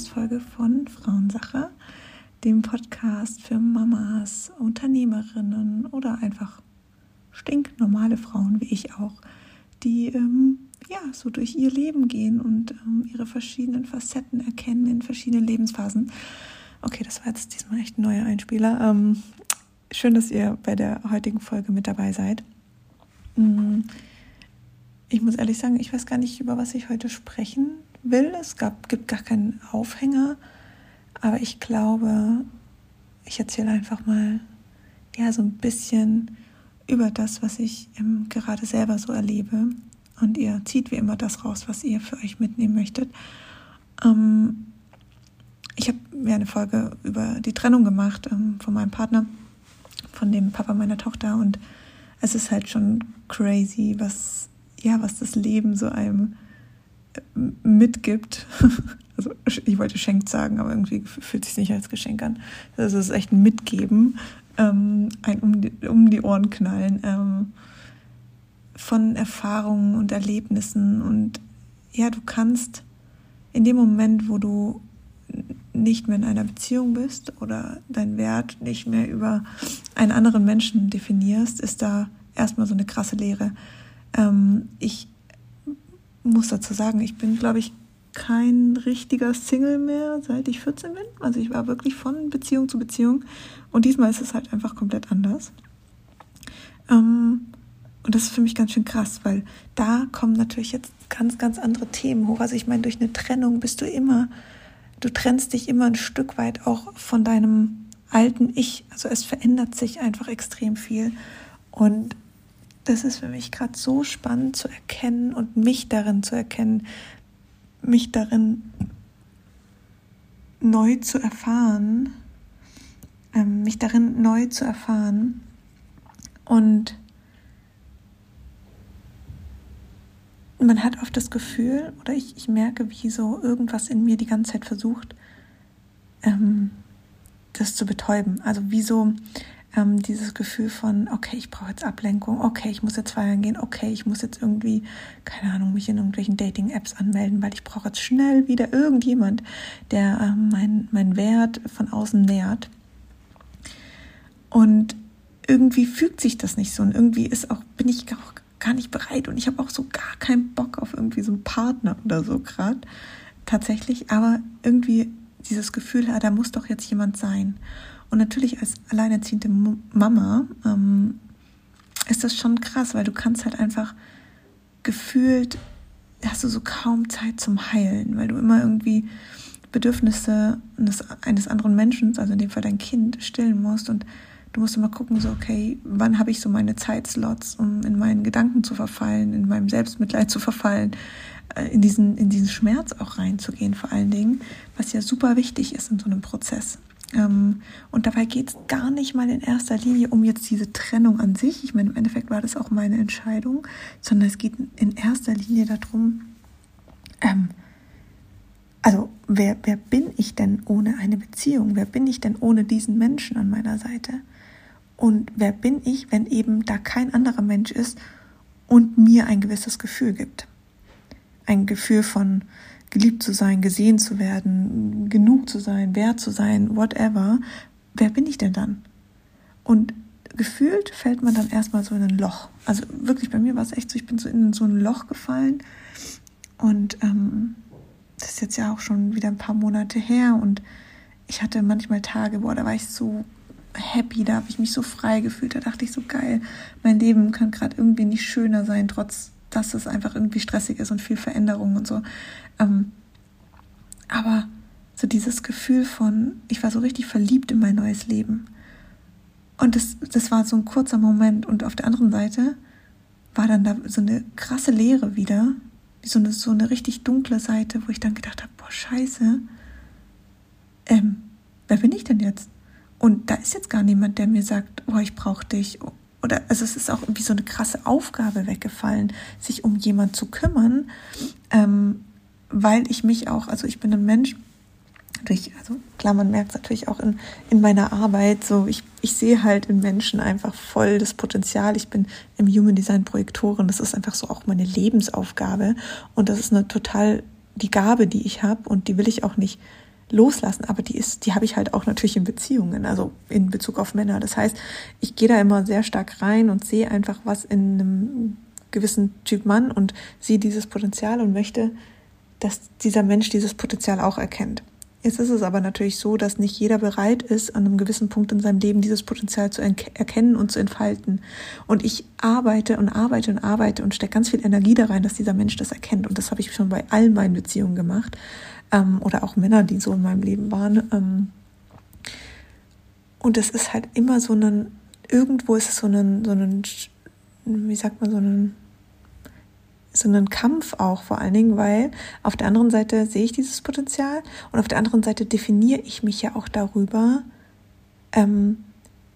Podcast-Folge von Frauensache, dem Podcast für Mamas, Unternehmerinnen oder einfach stinknormale Frauen wie ich auch, die ähm, ja so durch ihr Leben gehen und ähm, ihre verschiedenen Facetten erkennen in verschiedenen Lebensphasen. Okay, das war jetzt diesmal echt ein neuer Einspieler. Ähm, schön, dass ihr bei der heutigen Folge mit dabei seid. Mm, ich muss ehrlich sagen, ich weiß gar nicht, über was ich heute sprechen will. Es gab, gibt gar keinen Aufhänger. Aber ich glaube, ich erzähle einfach mal ja so ein bisschen über das, was ich ähm, gerade selber so erlebe. Und ihr zieht wie immer das raus, was ihr für euch mitnehmen möchtet. Ähm, ich habe mir eine Folge über die Trennung gemacht ähm, von meinem Partner, von dem Papa meiner Tochter. Und es ist halt schon crazy, was ja, was das Leben so einem mitgibt. Also ich wollte schenkt sagen, aber irgendwie fühlt sich nicht als Geschenk an. Das ist echt ein Mitgeben, ähm, ein um die, um die Ohren knallen ähm, von Erfahrungen und Erlebnissen. Und ja, du kannst in dem Moment, wo du nicht mehr in einer Beziehung bist oder deinen Wert nicht mehr über einen anderen Menschen definierst, ist da erstmal so eine krasse Lehre. Ähm, ich muss dazu sagen, ich bin, glaube ich, kein richtiger Single mehr, seit ich 14 bin. Also ich war wirklich von Beziehung zu Beziehung. Und diesmal ist es halt einfach komplett anders. Ähm, und das ist für mich ganz schön krass, weil da kommen natürlich jetzt ganz, ganz andere Themen hoch. Also ich meine, durch eine Trennung bist du immer, du trennst dich immer ein Stück weit auch von deinem alten Ich. Also es verändert sich einfach extrem viel. Und das ist für mich gerade so spannend zu erkennen und mich darin zu erkennen, mich darin neu zu erfahren, ähm, mich darin neu zu erfahren und man hat oft das Gefühl, oder ich, ich merke, wie so irgendwas in mir die ganze Zeit versucht, ähm, das zu betäuben. Also wie so, ähm, dieses Gefühl von, okay, ich brauche jetzt Ablenkung, okay, ich muss jetzt feiern gehen, okay, ich muss jetzt irgendwie, keine Ahnung, mich in irgendwelchen Dating-Apps anmelden, weil ich brauche jetzt schnell wieder irgendjemand, der ähm, mein, mein Wert von außen nährt. Und irgendwie fügt sich das nicht so und irgendwie ist auch, bin ich auch gar nicht bereit und ich habe auch so gar keinen Bock auf irgendwie so einen Partner oder so gerade tatsächlich, aber irgendwie dieses Gefühl, ja, da muss doch jetzt jemand sein. Und natürlich als alleinerziehende Mama ähm, ist das schon krass, weil du kannst halt einfach gefühlt, hast du so kaum Zeit zum Heilen, weil du immer irgendwie Bedürfnisse eines, eines anderen Menschen, also in dem Fall dein Kind, stillen musst und du musst immer gucken, so, okay, wann habe ich so meine Zeitslots, um in meinen Gedanken zu verfallen, in meinem Selbstmitleid zu verfallen, äh, in diesen, in diesen Schmerz auch reinzugehen, vor allen Dingen, was ja super wichtig ist in so einem Prozess. Ähm, und dabei geht es gar nicht mal in erster Linie um jetzt diese Trennung an sich. Ich meine, im Endeffekt war das auch meine Entscheidung, sondern es geht in erster Linie darum, ähm, also wer, wer bin ich denn ohne eine Beziehung? Wer bin ich denn ohne diesen Menschen an meiner Seite? Und wer bin ich, wenn eben da kein anderer Mensch ist und mir ein gewisses Gefühl gibt? Ein Gefühl von geliebt zu sein, gesehen zu werden, genug zu sein, wert zu sein, whatever, wer bin ich denn dann? Und gefühlt fällt man dann erstmal so in ein Loch. Also wirklich, bei mir war es echt so, ich bin so in so ein Loch gefallen. Und ähm, das ist jetzt ja auch schon wieder ein paar Monate her. Und ich hatte manchmal Tage, boah, da war ich so happy, da habe ich mich so frei gefühlt. Da dachte ich so geil, mein Leben kann gerade irgendwie nicht schöner sein, trotz dass es einfach irgendwie stressig ist und viel Veränderung und so. Ähm, aber so dieses Gefühl von, ich war so richtig verliebt in mein neues Leben. Und das, das war so ein kurzer Moment. Und auf der anderen Seite war dann da so eine krasse Leere wieder, so eine, so eine richtig dunkle Seite, wo ich dann gedacht habe, boah, scheiße, ähm, wer bin ich denn jetzt? Und da ist jetzt gar niemand, der mir sagt, oh, ich brauche dich oder also es ist auch irgendwie so eine krasse Aufgabe weggefallen, sich um jemand zu kümmern, ähm, weil ich mich auch, also ich bin ein Mensch, durch, also klar, man merkt es natürlich auch in, in meiner Arbeit, so ich, ich sehe halt in Menschen einfach voll das Potenzial. Ich bin im Human Design Projektorin, das ist einfach so auch meine Lebensaufgabe und das ist eine total die Gabe, die ich habe und die will ich auch nicht loslassen, aber die ist, die habe ich halt auch natürlich in Beziehungen, also in Bezug auf Männer. Das heißt, ich gehe da immer sehr stark rein und sehe einfach, was in einem gewissen Typ Mann und sehe dieses Potenzial und möchte, dass dieser Mensch dieses Potenzial auch erkennt. Jetzt ist es aber natürlich so, dass nicht jeder bereit ist, an einem gewissen Punkt in seinem Leben dieses Potenzial zu erkennen und zu entfalten. Und ich arbeite und arbeite und arbeite und stecke ganz viel Energie da rein, dass dieser Mensch das erkennt. Und das habe ich schon bei allen meinen Beziehungen gemacht. Ähm, oder auch Männer, die so in meinem Leben waren. Ähm, und es ist halt immer so ein, irgendwo ist es so ein, so ein, wie sagt man, so ein so einen Kampf auch vor allen Dingen, weil auf der anderen Seite sehe ich dieses Potenzial und auf der anderen Seite definiere ich mich ja auch darüber, ähm,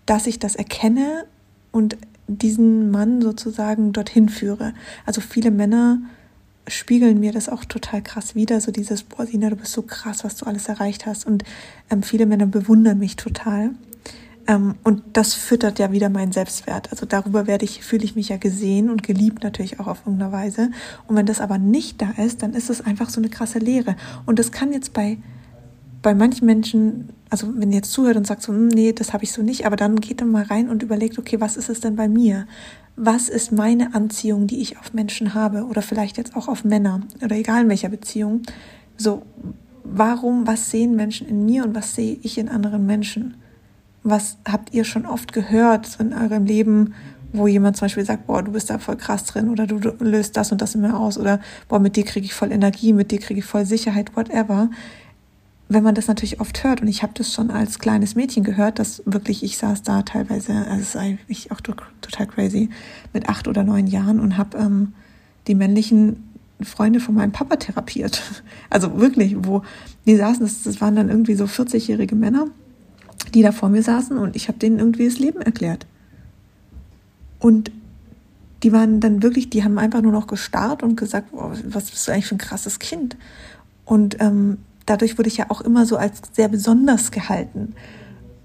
dass ich das erkenne und diesen Mann sozusagen dorthin führe. Also viele Männer spiegeln mir das auch total krass wieder, so dieses, boah, Sina, du bist so krass, was du alles erreicht hast. Und ähm, viele Männer bewundern mich total. Ähm, und das füttert ja wieder meinen Selbstwert. Also darüber werde ich, fühle ich mich ja gesehen und geliebt natürlich auch auf irgendeine Weise. Und wenn das aber nicht da ist, dann ist es einfach so eine krasse Leere. Und das kann jetzt bei, bei manchen Menschen, also wenn ihr jetzt zuhört und sagt so, hm, nee, das habe ich so nicht, aber dann geht dann mal rein und überlegt, okay, was ist es denn bei mir? Was ist meine Anziehung, die ich auf Menschen habe? Oder vielleicht jetzt auch auf Männer oder egal in welcher Beziehung. So, warum, was sehen Menschen in mir und was sehe ich in anderen Menschen? Was habt ihr schon oft gehört in eurem Leben, wo jemand zum Beispiel sagt, boah, du bist da voll krass drin oder du, löst das und das immer aus oder boah, mit dir kriege ich voll Energie, mit dir kriege ich voll Sicherheit, whatever. Wenn man das natürlich oft hört und ich habe das schon als kleines Mädchen gehört, dass wirklich ich saß da teilweise, also es ist eigentlich auch total crazy, mit acht oder neun Jahren und habe ähm, die männlichen Freunde von meinem Papa therapiert. Also wirklich, wo die saßen, das, das waren dann irgendwie so 40-jährige Männer die da vor mir saßen und ich habe denen irgendwie das Leben erklärt. Und die waren dann wirklich, die haben einfach nur noch gestarrt und gesagt, oh, was bist du eigentlich für ein krasses Kind? Und ähm, dadurch wurde ich ja auch immer so als sehr besonders gehalten.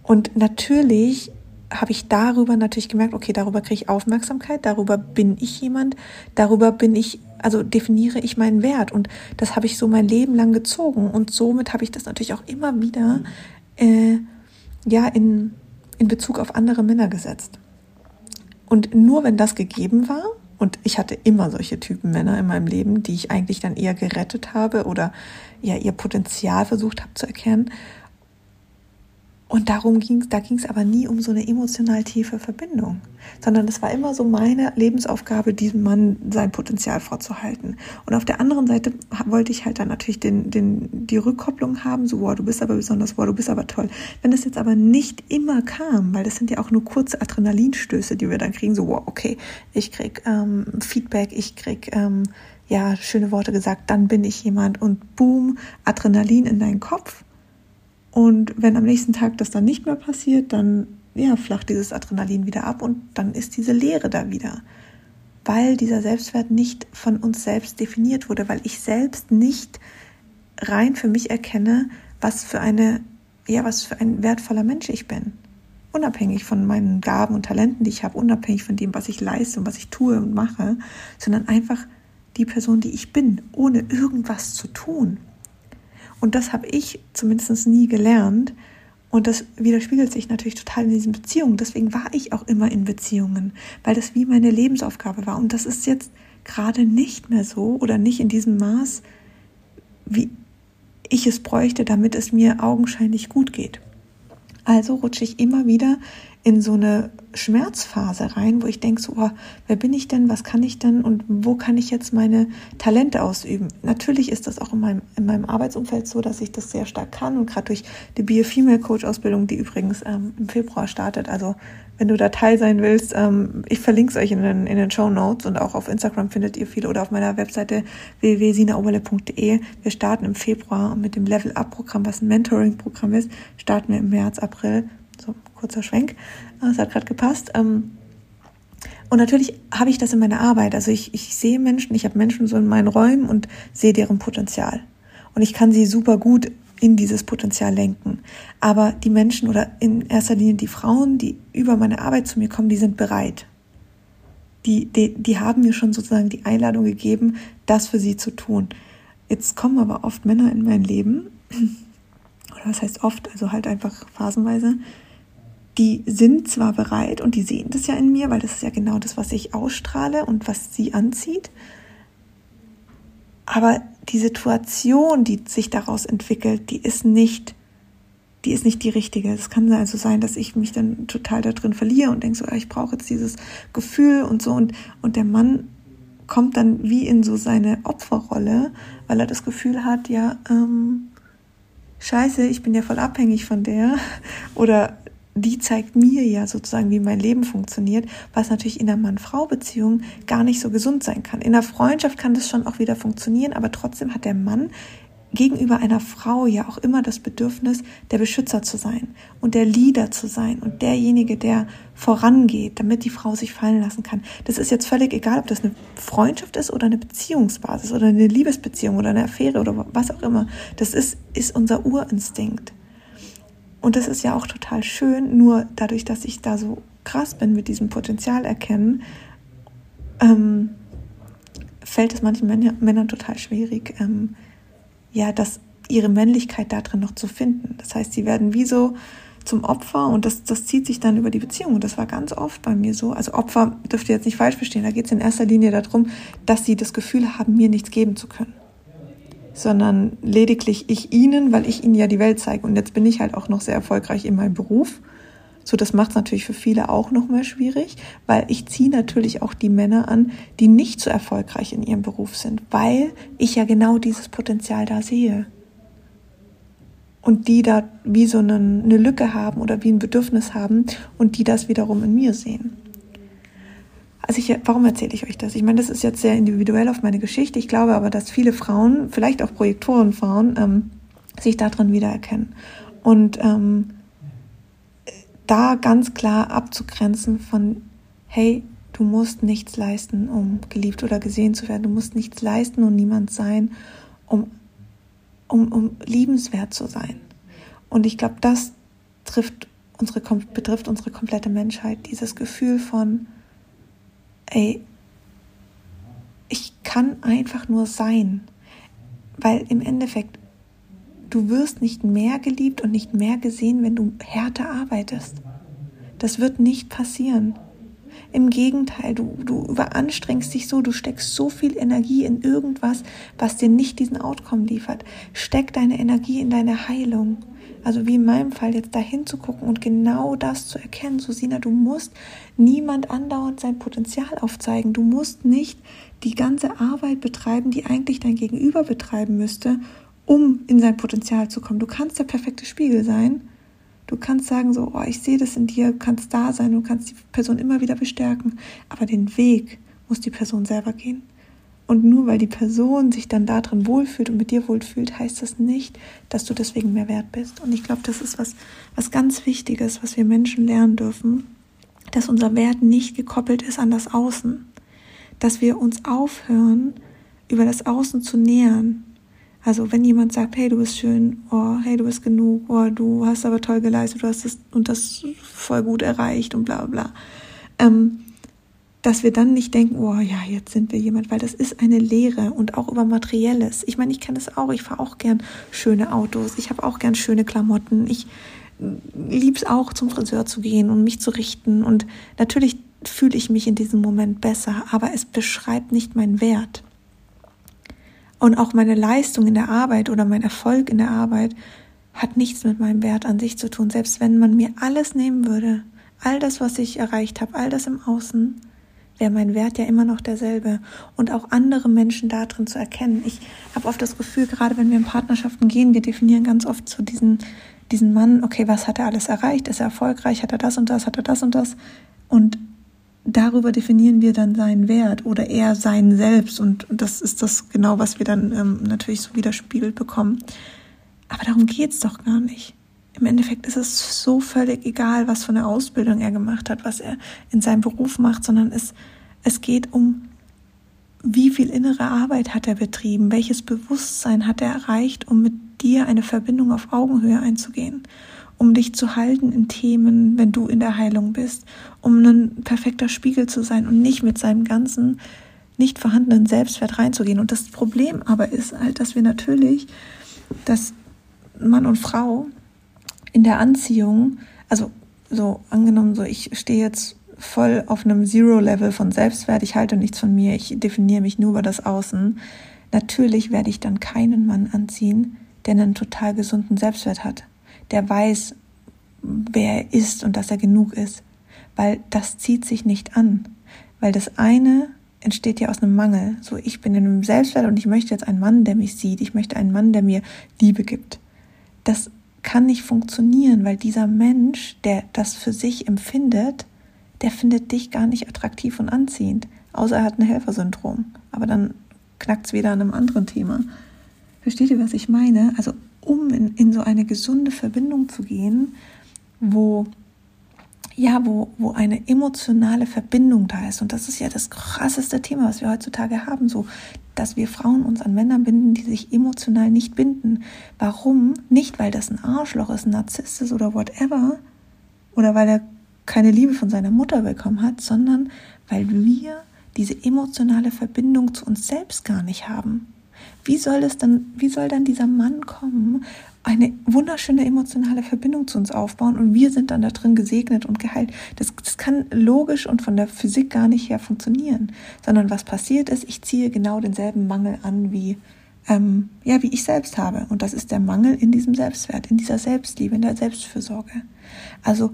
Und natürlich habe ich darüber natürlich gemerkt, okay, darüber kriege ich Aufmerksamkeit, darüber bin ich jemand, darüber bin ich, also definiere ich meinen Wert. Und das habe ich so mein Leben lang gezogen. Und somit habe ich das natürlich auch immer wieder äh, ja in, in Bezug auf andere Männer gesetzt. Und nur wenn das gegeben war, und ich hatte immer solche Typen Männer in meinem Leben, die ich eigentlich dann eher gerettet habe oder ja ihr Potenzial versucht habe zu erkennen, und darum ging da ging es aber nie um so eine emotional tiefe Verbindung, sondern es war immer so meine Lebensaufgabe, diesem Mann sein Potenzial vorzuhalten. Und auf der anderen Seite wollte ich halt dann natürlich den, den, die Rückkopplung haben, so, wow, du bist aber besonders, wow, du bist aber toll. Wenn das jetzt aber nicht immer kam, weil das sind ja auch nur kurze Adrenalinstöße, die wir dann kriegen, so, wow, okay, ich krieg ähm, Feedback, ich krieg ähm, ja schöne Worte gesagt, dann bin ich jemand und boom, Adrenalin in deinen Kopf und wenn am nächsten Tag das dann nicht mehr passiert, dann ja, flacht dieses Adrenalin wieder ab und dann ist diese Leere da wieder. Weil dieser Selbstwert nicht von uns selbst definiert wurde, weil ich selbst nicht rein für mich erkenne, was für eine, ja, was für ein wertvoller Mensch ich bin. Unabhängig von meinen Gaben und Talenten, die ich habe, unabhängig von dem, was ich leiste und was ich tue und mache, sondern einfach die Person, die ich bin, ohne irgendwas zu tun. Und das habe ich zumindest nie gelernt. Und das widerspiegelt sich natürlich total in diesen Beziehungen. Deswegen war ich auch immer in Beziehungen, weil das wie meine Lebensaufgabe war. Und das ist jetzt gerade nicht mehr so oder nicht in diesem Maß, wie ich es bräuchte, damit es mir augenscheinlich gut geht. Also rutsche ich immer wieder in so eine Schmerzphase rein, wo ich denke, so, oh, wer bin ich denn, was kann ich denn? Und wo kann ich jetzt meine Talente ausüben? Natürlich ist das auch in meinem, in meinem Arbeitsumfeld so, dass ich das sehr stark kann. Und gerade durch die Bio-Female Coach Ausbildung, die übrigens ähm, im Februar startet, also wenn du da Teil sein willst, ähm, ich verlinke es euch in den, in den Show Notes und auch auf Instagram findet ihr viele oder auf meiner Webseite www.sinaoberle.de. Wir starten im Februar mit dem Level Up Programm, was ein Mentoring Programm ist, starten wir im März, April so kurzer Schwenk, das hat gerade gepasst. Ähm, und natürlich habe ich das in meiner Arbeit. Also ich, ich sehe Menschen, ich habe Menschen so in meinen Räumen und sehe deren Potenzial. Und ich kann sie super gut in dieses Potenzial lenken. Aber die Menschen oder in erster Linie die Frauen, die über meine Arbeit zu mir kommen, die sind bereit. Die, die, die haben mir schon sozusagen die Einladung gegeben, das für sie zu tun. jetzt kommen aber oft Männer in mein Leben, oder was heißt oft, also halt einfach phasenweise, die sind zwar bereit und die sehen das ja in mir, weil das ist ja genau das, was ich ausstrahle und was sie anzieht, aber die Situation, die sich daraus entwickelt, die ist nicht, die ist nicht die richtige. Es kann also sein, dass ich mich dann total da drin verliere und denke so, ich brauche jetzt dieses Gefühl und so und, und der Mann kommt dann wie in so seine Opferrolle, weil er das Gefühl hat, ja, ähm, scheiße, ich bin ja voll abhängig von der oder die zeigt mir ja sozusagen, wie mein Leben funktioniert, was natürlich in der Mann-Frau-Beziehung gar nicht so gesund sein kann. In der Freundschaft kann das schon auch wieder funktionieren, aber trotzdem hat der Mann gegenüber einer Frau ja auch immer das Bedürfnis, der Beschützer zu sein und der Leader zu sein und derjenige, der vorangeht, damit die Frau sich fallen lassen kann. Das ist jetzt völlig egal, ob das eine Freundschaft ist oder eine Beziehungsbasis oder eine Liebesbeziehung oder eine Affäre oder was auch immer. Das ist, ist unser Urinstinkt. Und das ist ja auch total schön, nur dadurch, dass ich da so krass bin mit diesem Potenzial erkennen, ähm, fällt es manchen Männern total schwierig, ähm, ja, das, ihre Männlichkeit da drin noch zu finden. Das heißt, sie werden wie so zum Opfer und das, das zieht sich dann über die Beziehung. Und das war ganz oft bei mir so. Also Opfer dürft ihr jetzt nicht falsch verstehen. Da geht es in erster Linie darum, dass sie das Gefühl haben, mir nichts geben zu können sondern lediglich ich ihnen, weil ich ihnen ja die Welt zeige. Und jetzt bin ich halt auch noch sehr erfolgreich in meinem Beruf. So, das macht es natürlich für viele auch noch mal schwierig, weil ich ziehe natürlich auch die Männer an, die nicht so erfolgreich in ihrem Beruf sind, weil ich ja genau dieses Potenzial da sehe. Und die da wie so eine, eine Lücke haben oder wie ein Bedürfnis haben und die das wiederum in mir sehen. Also ich, warum erzähle ich euch das? Ich meine, das ist jetzt sehr individuell auf meine Geschichte. Ich glaube aber, dass viele Frauen, vielleicht auch Projektorenfrauen, ähm, sich darin wiedererkennen. Und ähm, da ganz klar abzugrenzen von, hey, du musst nichts leisten, um geliebt oder gesehen zu werden. Du musst nichts leisten und niemand sein, um, um, um liebenswert zu sein. Und ich glaube, das trifft unsere, betrifft unsere komplette Menschheit. Dieses Gefühl von, ey, ich kann einfach nur sein, weil im Endeffekt du wirst nicht mehr geliebt und nicht mehr gesehen, wenn du härter arbeitest. Das wird nicht passieren. Im Gegenteil, du, du überanstrengst dich so, du steckst so viel Energie in irgendwas, was dir nicht diesen Outcome liefert. Steck deine Energie in deine Heilung. Also wie in meinem Fall jetzt dahin zu gucken und genau das zu erkennen. So Sina, du musst niemand andauernd sein Potenzial aufzeigen. Du musst nicht die ganze Arbeit betreiben, die eigentlich dein Gegenüber betreiben müsste, um in sein Potenzial zu kommen. Du kannst der perfekte Spiegel sein. Du kannst sagen so, oh, ich sehe das in dir, du kannst da sein, du kannst die Person immer wieder bestärken. Aber den Weg muss die Person selber gehen. Und nur weil die Person sich dann darin wohlfühlt und mit dir wohlfühlt, heißt das nicht, dass du deswegen mehr wert bist. Und ich glaube, das ist was, was ganz Wichtiges, was wir Menschen lernen dürfen, dass unser Wert nicht gekoppelt ist an das Außen. Dass wir uns aufhören, über das Außen zu nähern. Also wenn jemand sagt, hey, du bist schön, oh, hey, du bist genug, oh, du hast aber toll geleistet, du hast das und das voll gut erreicht und bla bla. Ähm, dass wir dann nicht denken, oh ja, jetzt sind wir jemand, weil das ist eine Lehre und auch über Materielles. Ich meine, ich kenne das auch, ich fahre auch gern schöne Autos, ich habe auch gern schöne Klamotten, ich lieb's auch zum Friseur zu gehen und mich zu richten. Und natürlich fühle ich mich in diesem Moment besser, aber es beschreibt nicht meinen Wert. Und auch meine Leistung in der Arbeit oder mein Erfolg in der Arbeit hat nichts mit meinem Wert an sich zu tun, selbst wenn man mir alles nehmen würde, all das, was ich erreicht habe, all das im Außen, wäre mein Wert ja immer noch derselbe. Und auch andere Menschen darin zu erkennen. Ich habe oft das Gefühl, gerade wenn wir in Partnerschaften gehen, wir definieren ganz oft so diesen, diesen Mann, okay, was hat er alles erreicht? Ist er erfolgreich? Hat er das und das? Hat er das und das? Und darüber definieren wir dann seinen Wert oder eher sein Selbst. Und das ist das genau, was wir dann ähm, natürlich so widerspiegelt bekommen. Aber darum geht's doch gar nicht. Im Endeffekt ist es so völlig egal, was für eine Ausbildung er gemacht hat, was er in seinem Beruf macht, sondern es, es geht um, wie viel innere Arbeit hat er betrieben, welches Bewusstsein hat er erreicht, um mit dir eine Verbindung auf Augenhöhe einzugehen, um dich zu halten in Themen, wenn du in der Heilung bist, um ein perfekter Spiegel zu sein und nicht mit seinem ganzen nicht vorhandenen Selbstwert reinzugehen. Und das Problem aber ist halt, dass wir natürlich, dass Mann und Frau in der Anziehung, also so angenommen, so ich stehe jetzt voll auf einem Zero-Level von Selbstwert, ich halte nichts von mir, ich definiere mich nur über das Außen. Natürlich werde ich dann keinen Mann anziehen, der einen total gesunden Selbstwert hat, der weiß, wer er ist und dass er genug ist, weil das zieht sich nicht an, weil das eine entsteht ja aus einem Mangel. So, ich bin in einem Selbstwert und ich möchte jetzt einen Mann, der mich sieht. Ich möchte einen Mann, der mir Liebe gibt. Das kann nicht funktionieren, weil dieser Mensch, der das für sich empfindet, der findet dich gar nicht attraktiv und anziehend, außer er hat ein Helfersyndrom. Aber dann knackt es wieder an einem anderen Thema. Versteht ihr, was ich meine? Also um in, in so eine gesunde Verbindung zu gehen, wo ja, wo, wo eine emotionale Verbindung da ist. Und das ist ja das krasseste Thema, was wir heutzutage haben, so, dass wir Frauen uns an Männer binden, die sich emotional nicht binden. Warum? Nicht, weil das ein Arschloch ist, ein Narzisst ist oder whatever, oder weil er keine Liebe von seiner Mutter bekommen hat, sondern weil wir diese emotionale Verbindung zu uns selbst gar nicht haben. Wie soll es dann, wie soll dann dieser Mann kommen, eine wunderschöne emotionale Verbindung zu uns aufbauen und wir sind dann da drin gesegnet und geheilt. Das, das kann logisch und von der Physik gar nicht her funktionieren, sondern was passiert ist, ich ziehe genau denselben Mangel an wie ähm, ja wie ich selbst habe und das ist der Mangel in diesem Selbstwert, in dieser Selbstliebe, in der Selbstfürsorge. Also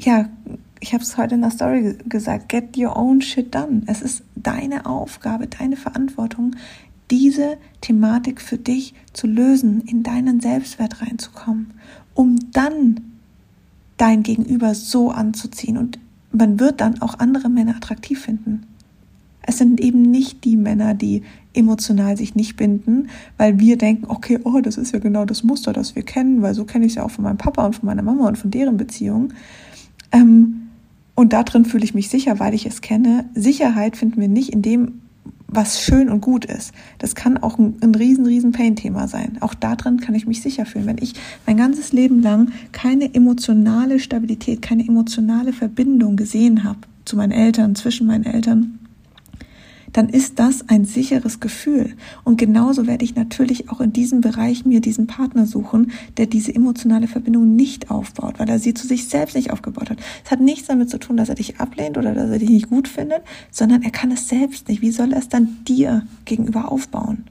ja, ich habe es heute in der Story gesagt, get your own shit done. Es ist deine Aufgabe, deine Verantwortung, diese Thematik für dich zu lösen, in deinen Selbstwert reinzukommen, um dann dein Gegenüber so anzuziehen. Und man wird dann auch andere Männer attraktiv finden. Es sind eben nicht die Männer, die emotional sich nicht binden, weil wir denken, okay, oh, das ist ja genau das Muster, das wir kennen, weil so kenne ich es ja auch von meinem Papa und von meiner Mama und von deren Beziehung. Ähm, und darin fühle ich mich sicher, weil ich es kenne. Sicherheit finden wir nicht in dem, was schön und gut ist. Das kann auch ein, ein riesen, riesen Pain-Thema sein. Auch darin kann ich mich sicher fühlen. Wenn ich mein ganzes Leben lang keine emotionale Stabilität, keine emotionale Verbindung gesehen habe zu meinen Eltern, zwischen meinen Eltern, dann ist das ein sicheres Gefühl. Und genauso werde ich natürlich auch in diesem Bereich mir diesen Partner suchen, der diese emotionale Verbindung nicht aufbaut, weil er sie zu sich selbst nicht aufgebaut hat. Es hat nichts damit zu tun, dass er dich ablehnt oder dass er dich nicht gut findet, sondern er kann es selbst nicht. Wie soll er es dann dir gegenüber aufbauen?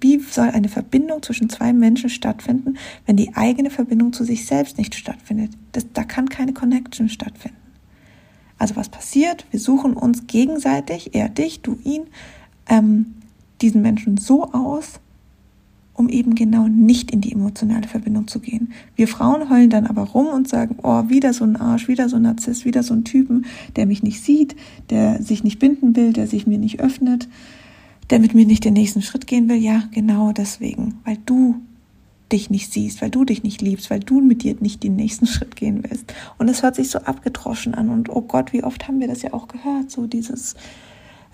Wie soll eine Verbindung zwischen zwei Menschen stattfinden, wenn die eigene Verbindung zu sich selbst nicht stattfindet? Das, da kann keine Connection stattfinden. Also was passiert? Wir suchen uns gegenseitig, er dich, du ihn, ähm, diesen Menschen so aus, um eben genau nicht in die emotionale Verbindung zu gehen. Wir Frauen heulen dann aber rum und sagen, oh, wieder so ein Arsch, wieder so ein Narzisst, wieder so ein Typen, der mich nicht sieht, der sich nicht binden will, der sich mir nicht öffnet, der mit mir nicht den nächsten Schritt gehen will. Ja, genau deswegen, weil du dich nicht siehst, weil du dich nicht liebst, weil du mit dir nicht den nächsten Schritt gehen willst. Und es hört sich so abgedroschen an. Und oh Gott, wie oft haben wir das ja auch gehört, so dieses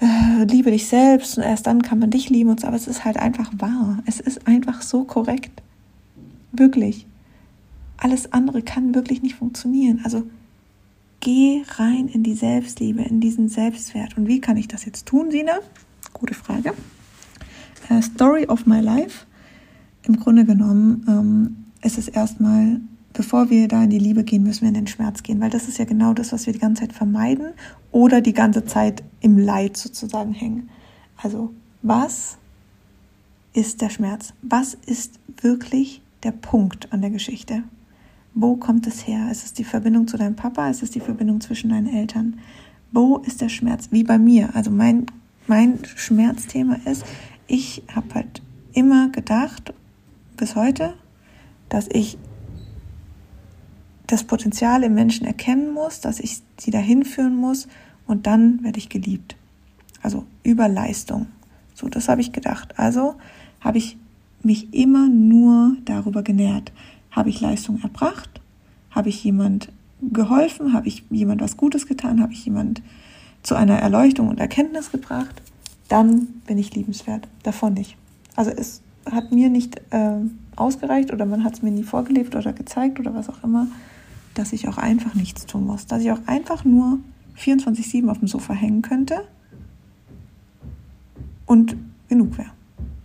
äh, liebe dich selbst und erst dann kann man dich lieben und so. Aber es ist halt einfach wahr. Es ist einfach so korrekt. Wirklich. Alles andere kann wirklich nicht funktionieren. Also geh rein in die Selbstliebe, in diesen Selbstwert. Und wie kann ich das jetzt tun, Sina? Gute Frage. Uh, Story of my life im Grunde genommen ähm, ist es erstmal, bevor wir da in die Liebe gehen, müssen wir in den Schmerz gehen, weil das ist ja genau das, was wir die ganze Zeit vermeiden oder die ganze Zeit im Leid sozusagen hängen. Also was ist der Schmerz? Was ist wirklich der Punkt an der Geschichte? Wo kommt es her? Ist es die Verbindung zu deinem Papa? Ist es die Verbindung zwischen deinen Eltern? Wo ist der Schmerz? Wie bei mir. Also mein, mein Schmerzthema ist, ich habe halt immer gedacht bis heute, dass ich das Potenzial im Menschen erkennen muss, dass ich sie dahin führen muss und dann werde ich geliebt. Also über Leistung. So, das habe ich gedacht. Also habe ich mich immer nur darüber genährt. Habe ich Leistung erbracht? Habe ich jemand geholfen? Habe ich jemand was Gutes getan? Habe ich jemand zu einer Erleuchtung und Erkenntnis gebracht? Dann bin ich liebenswert. Davon nicht. Also es hat mir nicht äh, ausgereicht oder man hat es mir nie vorgelebt oder gezeigt oder was auch immer, dass ich auch einfach nichts tun muss. Dass ich auch einfach nur 24-7 auf dem Sofa hängen könnte und genug wäre.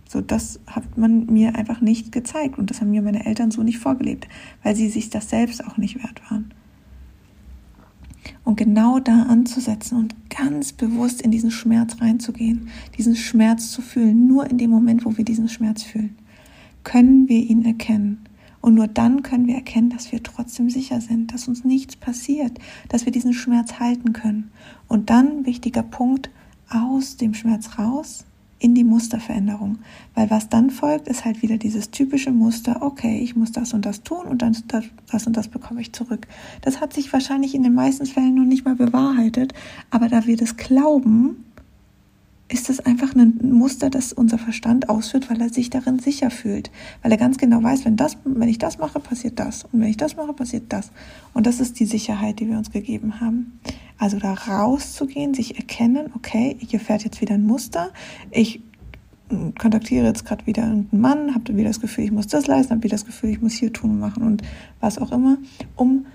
So, das hat man mir einfach nicht gezeigt und das haben mir meine Eltern so nicht vorgelebt, weil sie sich das selbst auch nicht wert waren. Und genau da anzusetzen und ganz bewusst in diesen Schmerz reinzugehen, diesen Schmerz zu fühlen, nur in dem Moment, wo wir diesen Schmerz fühlen, können wir ihn erkennen. Und nur dann können wir erkennen, dass wir trotzdem sicher sind, dass uns nichts passiert, dass wir diesen Schmerz halten können. Und dann, wichtiger Punkt, aus dem Schmerz raus, in die Musterveränderung. Weil was dann folgt, ist halt wieder dieses typische Muster, okay, ich muss das und das tun und dann das, und das bekomme ich zurück. Das hat sich wahrscheinlich in den meisten Fällen noch nicht mal bewahrheitet, aber da wir das glauben, ist es einfach ein Muster, das unser Verstand ausführt, weil er sich darin sicher fühlt. Weil er ganz genau weiß, wenn, das, wenn ich das mache, passiert das. Und wenn ich das mache, passiert das. Und das ist die Sicherheit, die wir uns gegeben haben. Also da rauszugehen, sich erkennen, okay, hier fährt jetzt wieder ein Muster. Ich kontaktiere jetzt gerade wieder irgendeinen Mann, habe wieder das Gefühl, ich muss das leisten, habe wieder das Gefühl, ich muss hier tun und machen und was auch immer, um,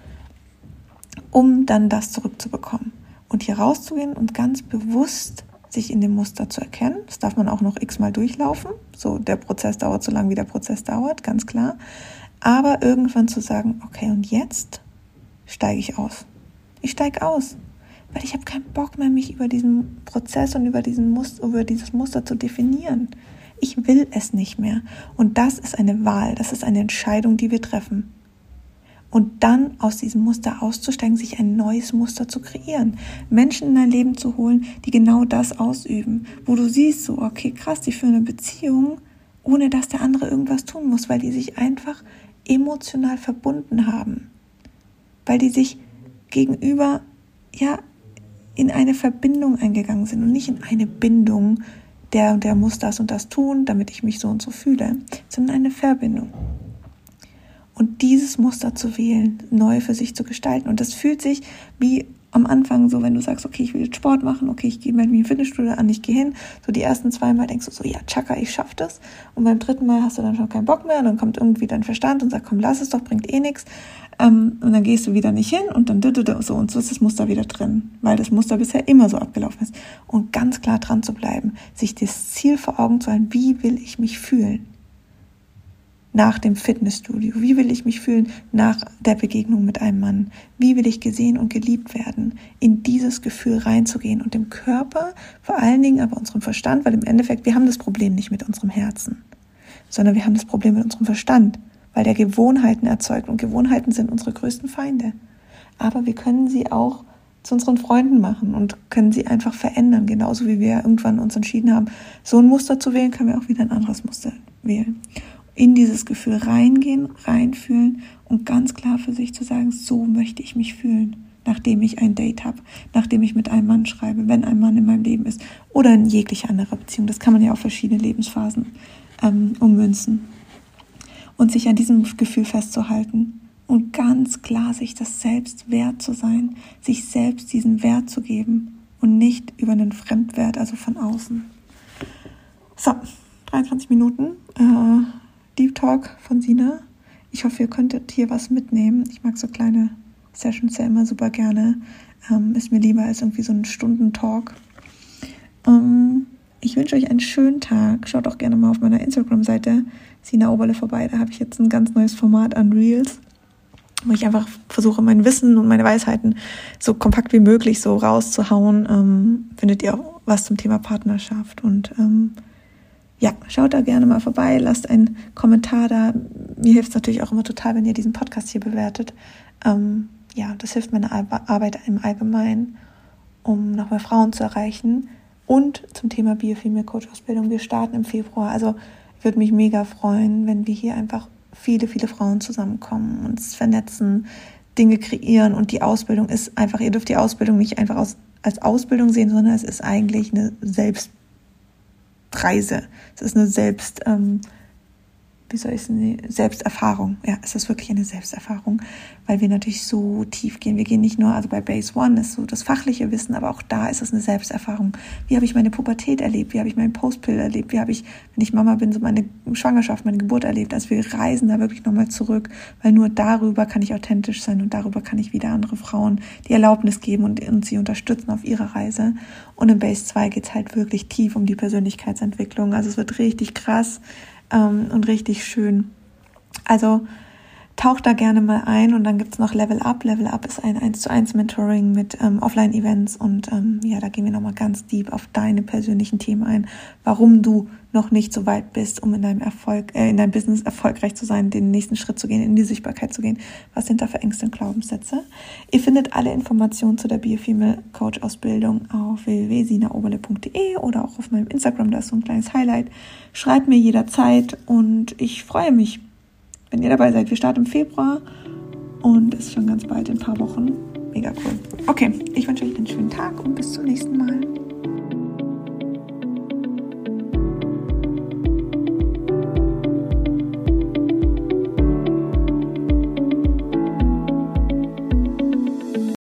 um dann das zurückzubekommen. Und hier rauszugehen und ganz bewusst sich in dem Muster zu erkennen. Das darf man auch noch x-mal durchlaufen. So, der Prozess dauert so lange, wie der Prozess dauert, ganz klar. Aber irgendwann zu sagen, okay, und jetzt steige ich aus. Ich steige aus, weil ich habe keinen Bock mehr, mich über diesen Prozess und über, diesen Muster, über dieses Muster zu definieren. Ich will es nicht mehr. Und das ist eine Wahl, das ist eine Entscheidung, die wir treffen und dann aus diesem Muster auszusteigen, sich ein neues Muster zu kreieren, Menschen in dein Leben zu holen, die genau das ausüben, wo du siehst, so, okay, krass, die führen eine Beziehung, ohne dass der andere irgendwas tun muss, weil die sich einfach emotional verbunden haben, weil die sich gegenüber, ja, in eine Verbindung eingegangen sind und nicht in eine Bindung, der und der muss das und das tun, damit ich mich so und so fühle, sondern eine Verbindung und dieses Muster zu wählen, neu für sich zu gestalten. Und das fühlt sich wie am Anfang so, wenn du sagst, okay, ich will jetzt Sport machen, okay, ich gehe mit mir Fitnessstudio an, ich gehe hin. So die ersten zwei Mal denkst du so, ja, tschakka, ich schaff das. Und beim dritten Mal hast du dann schon keinen Bock mehr und dann kommt irgendwie dein Verstand und sagt, komm, lass es doch, bringt eh nichts. Ähm, und dann gehst du wieder nicht hin und dann so und so ist das Muster wieder drin, weil das Muster bisher immer so abgelaufen ist. Und ganz klar dran zu bleiben, sich das Ziel vor Augen zu halten, wie will ich mich fühlen? Nach dem Fitnessstudio? Wie will ich mich fühlen nach der Begegnung mit einem Mann? Wie will ich gesehen und geliebt werden? In dieses Gefühl reinzugehen und dem Körper, vor allen Dingen aber unserem Verstand, weil im Endeffekt wir haben das Problem nicht mit unserem Herzen, sondern wir haben das Problem mit unserem Verstand, weil der Gewohnheiten erzeugt und Gewohnheiten sind unsere größten Feinde. Aber wir können sie auch zu unseren Freunden machen und können sie einfach verändern, genauso wie wir irgendwann uns entschieden haben, so ein Muster zu wählen, können wir auch wieder ein anderes Muster wählen in dieses Gefühl reingehen, reinfühlen und ganz klar für sich zu sagen, so möchte ich mich fühlen, nachdem ich ein Date habe, nachdem ich mit einem Mann schreibe, wenn ein Mann in meinem Leben ist oder in jeglicher anderer Beziehung. Das kann man ja auf verschiedene Lebensphasen ähm, ummünzen. Und sich an diesem Gefühl festzuhalten und ganz klar sich das selbst wert zu sein, sich selbst diesen Wert zu geben und nicht über einen Fremdwert, also von außen. So, 23 Minuten. Äh, Deep Talk von Sina. Ich hoffe, ihr könntet hier was mitnehmen. Ich mag so kleine Sessions ja immer super gerne. Ähm, ist mir lieber als irgendwie so ein Stundentalk. Ähm, ich wünsche euch einen schönen Tag. Schaut auch gerne mal auf meiner Instagram-Seite Sina Oberle vorbei. Da habe ich jetzt ein ganz neues Format an Reels, wo ich einfach versuche, mein Wissen und meine Weisheiten so kompakt wie möglich so rauszuhauen. Ähm, findet ihr auch was zum Thema Partnerschaft und ähm, ja, schaut da gerne mal vorbei, lasst einen Kommentar da. Mir hilft es natürlich auch immer total, wenn ihr diesen Podcast hier bewertet. Ähm, ja, das hilft meiner Arbeit im Allgemeinen, um noch mehr Frauen zu erreichen. Und zum Thema Biofemale Coach Ausbildung. Wir starten im Februar. Also ich würde mich mega freuen, wenn wir hier einfach viele, viele Frauen zusammenkommen, uns vernetzen, Dinge kreieren. Und die Ausbildung ist einfach, ihr dürft die Ausbildung nicht einfach aus, als Ausbildung sehen, sondern es ist eigentlich eine Selbst Reise. Es ist eine Selbst, ähm, wie soll ich es eine Selbsterfahrung. Ja, es ist wirklich eine Selbsterfahrung, weil wir natürlich so tief gehen. Wir gehen nicht nur, also bei Base One ist so das fachliche Wissen, aber auch da ist es eine Selbsterfahrung. Wie habe ich meine Pubertät erlebt? Wie habe ich meinen Postpill erlebt? Wie habe ich, wenn ich Mama bin, so meine Schwangerschaft, meine Geburt erlebt? Also wir reisen da wirklich nochmal zurück, weil nur darüber kann ich authentisch sein und darüber kann ich wieder andere Frauen die Erlaubnis geben und, und sie unterstützen auf ihrer Reise. Und in Base 2 geht es halt wirklich tief um die Persönlichkeitsentwicklung. Also es wird richtig krass ähm, und richtig schön. Also tauch da gerne mal ein und dann gibt's noch Level Up. Level Up ist ein 1 zu 1 Mentoring mit ähm, Offline-Events und ähm, ja, da gehen wir nochmal ganz deep auf deine persönlichen Themen ein, warum du noch nicht so weit bist, um in deinem Erfolg, äh, in deinem Business erfolgreich zu sein, den nächsten Schritt zu gehen, in die Sichtbarkeit zu gehen. Was sind da für Ängste und Glaubenssätze? Ihr findet alle Informationen zu der Biofemale Coach Ausbildung auf www.sinaoberle.de oder auch auf meinem Instagram, da ist so ein kleines Highlight. Schreibt mir jederzeit und ich freue mich wenn ihr dabei seid. Wir starten im Februar und es ist schon ganz bald in ein paar Wochen. Mega cool. Okay, ich wünsche euch einen schönen Tag und bis zum nächsten Mal.